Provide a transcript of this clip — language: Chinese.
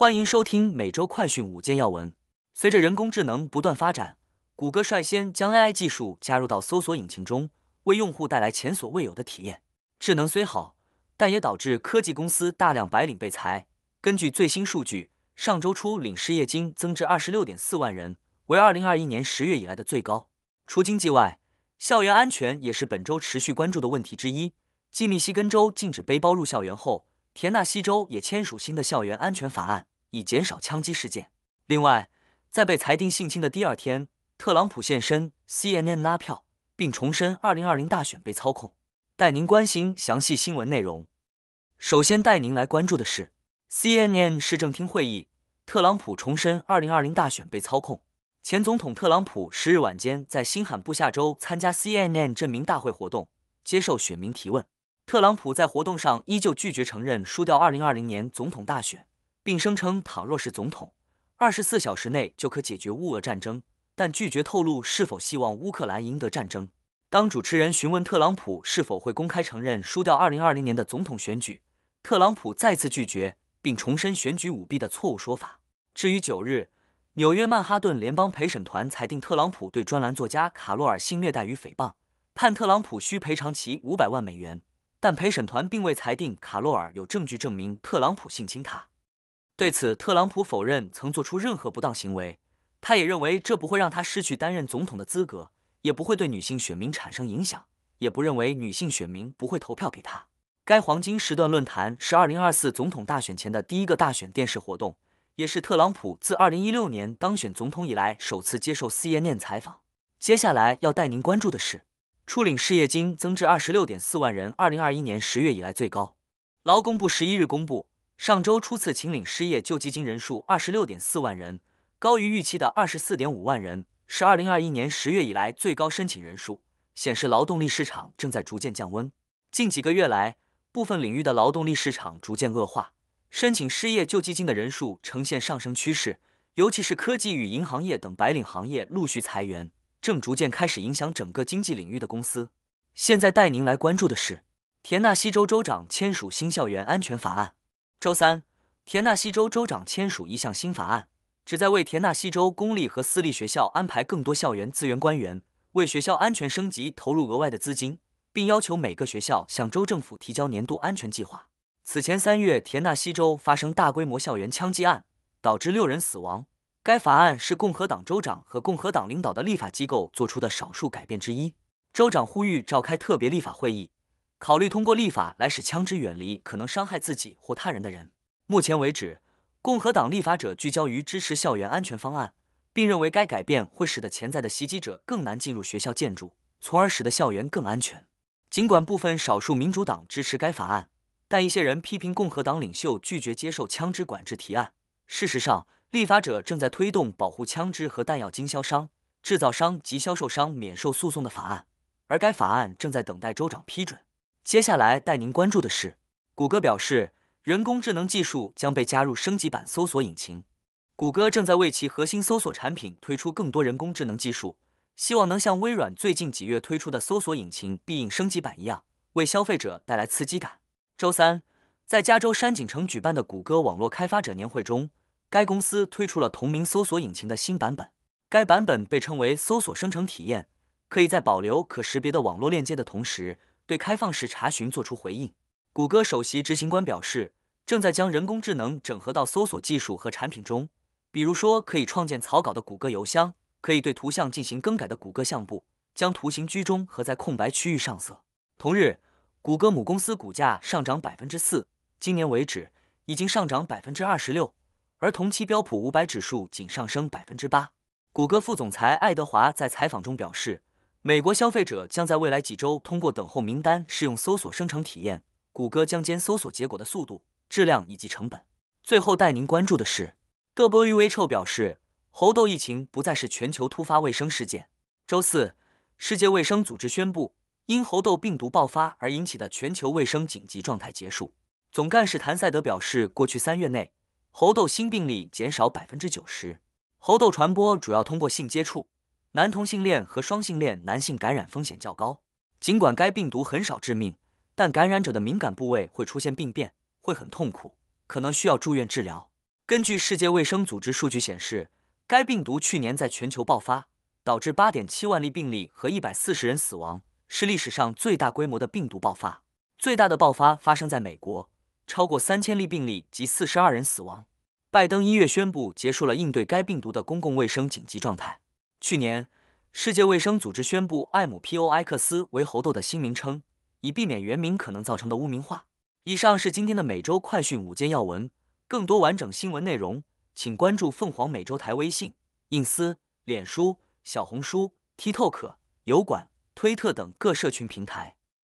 欢迎收听每周快讯五件要闻。随着人工智能不断发展，谷歌率先将 AI 技术加入到搜索引擎中，为用户带来前所未有的体验。智能虽好，但也导致科技公司大量白领被裁。根据最新数据，上周初领失业金增至二十六点四万人，为二零二一年十月以来的最高。除经济外，校园安全也是本周持续关注的问题之一。继密西根州禁止背包入校园后，田纳西州也签署新的校园安全法案，以减少枪击事件。另外，在被裁定性侵的第二天，特朗普现身 CNN 拉票，并重申2020大选被操控。带您关心详细新闻内容。首先带您来关注的是 CNN 市政厅会议，特朗普重申2020大选被操控。前总统特朗普十日晚间在新罕布夏州参加 CNN 证明大会活动，接受选民提问。特朗普在活动上依旧拒绝承认输掉2020年总统大选，并声称倘若是总统，二十四小时内就可解决乌俄战争，但拒绝透露是否希望乌克兰赢得战争。当主持人询问特朗普是否会公开承认输掉2020年的总统选举，特朗普再次拒绝，并重申选举舞弊的错误说法。至于九日，纽约曼哈顿联邦陪审团裁定特朗普对专栏作家卡洛尔性虐待与诽谤，判特朗普需赔偿其五百万美元。但陪审团并未裁定卡洛尔有证据证明特朗普性侵他。对此，特朗普否认曾做出任何不当行为。他也认为这不会让他失去担任总统的资格，也不会对女性选民产生影响，也不认为女性选民不会投票给他。该黄金时段论坛是二零二四总统大选前的第一个大选电视活动，也是特朗普自二零一六年当选总统以来首次接受 CNN 采访。接下来要带您关注的是。初领失业金增至二十六点四万人，二零二一年十月以来最高。劳工部十一日公布，上周初次请领失业救济金人数二十六点四万人，高于预期的二十四点五万人，是二零二一年十月以来最高申请人数，显示劳动力市场正在逐渐降温。近几个月来，部分领域的劳动力市场逐渐恶化，申请失业救济金的人数呈现上升趋势，尤其是科技与银行业等白领行业陆续裁员。正逐渐开始影响整个经济领域的公司。现在带您来关注的是，田纳西州州长签署新校园安全法案。周三，田纳西州州长签署一项新法案，旨在为田纳西州公立和私立学校安排更多校园资源官员，为学校安全升级投入额外的资金，并要求每个学校向州政府提交年度安全计划。此前三月，田纳西州发生大规模校园枪击案，导致六人死亡。该法案是共和党州长和共和党领导的立法机构做出的少数改变之一。州长呼吁召开特别立法会议，考虑通过立法来使枪支远离可能伤害自己或他人的人。目前为止，共和党立法者聚焦于支持校园安全方案，并认为该改变会使得潜在的袭击者更难进入学校建筑，从而使得校园更安全。尽管部分少数民主党支持该法案，但一些人批评共和党领袖拒绝接受枪支管制提案。事实上，立法者正在推动保护枪支和弹药经销商、制造商及销售商免受诉讼的法案，而该法案正在等待州长批准。接下来带您关注的是，谷歌表示人工智能技术将被加入升级版搜索引擎。谷歌正在为其核心搜索产品推出更多人工智能技术，希望能像微软最近几月推出的搜索引擎必应升级版一样，为消费者带来刺激感。周三，在加州山景城举办的谷歌网络开发者年会中。该公司推出了同名搜索引擎的新版本，该版本被称为搜索生成体验，可以在保留可识别的网络链接的同时，对开放式查询做出回应。谷歌首席执行官表示，正在将人工智能整合到搜索技术和产品中，比如说可以创建草稿的谷歌邮箱，可以对图像进行更改的谷歌相簿，将图形居中和在空白区域上色。同日，谷歌母公司股价上涨百分之四，今年为止已经上涨百分之二十六。而同期标普五百指数仅上升百分之八。谷歌副总裁爱德华在采访中表示，美国消费者将在未来几周通过等候名单试用搜索生成体验。谷歌将监搜索结果的速度、质量以及成本。最后带您关注的是，WHO 表示，猴痘疫情不再是全球突发卫生事件。周四，世界卫生组织宣布，因猴痘病毒爆发而引起的全球卫生紧急状态结束。总干事谭赛德表示，过去三月内。猴痘新病例减少百分之九十。猴痘传播主要通过性接触，男同性恋和双性恋男性感染风险较高。尽管该病毒很少致命，但感染者的敏感部位会出现病变，会很痛苦，可能需要住院治疗。根据世界卫生组织数据显示，该病毒去年在全球爆发，导致8.7万例病例和140人死亡，是历史上最大规模的病毒爆发。最大的爆发发生在美国，超过3000例病例及42人死亡。拜登一月宣布结束了应对该病毒的公共卫生紧急状态。去年，世界卫生组织宣布艾姆 P O 埃克斯为猴痘的新名称，以避免原名可能造成的污名化。以上是今天的每周快讯五件要闻，更多完整新闻内容，请关注凤凰美洲台微信、隐私、脸书、小红书、TikTok、油管、推特等各社群平台。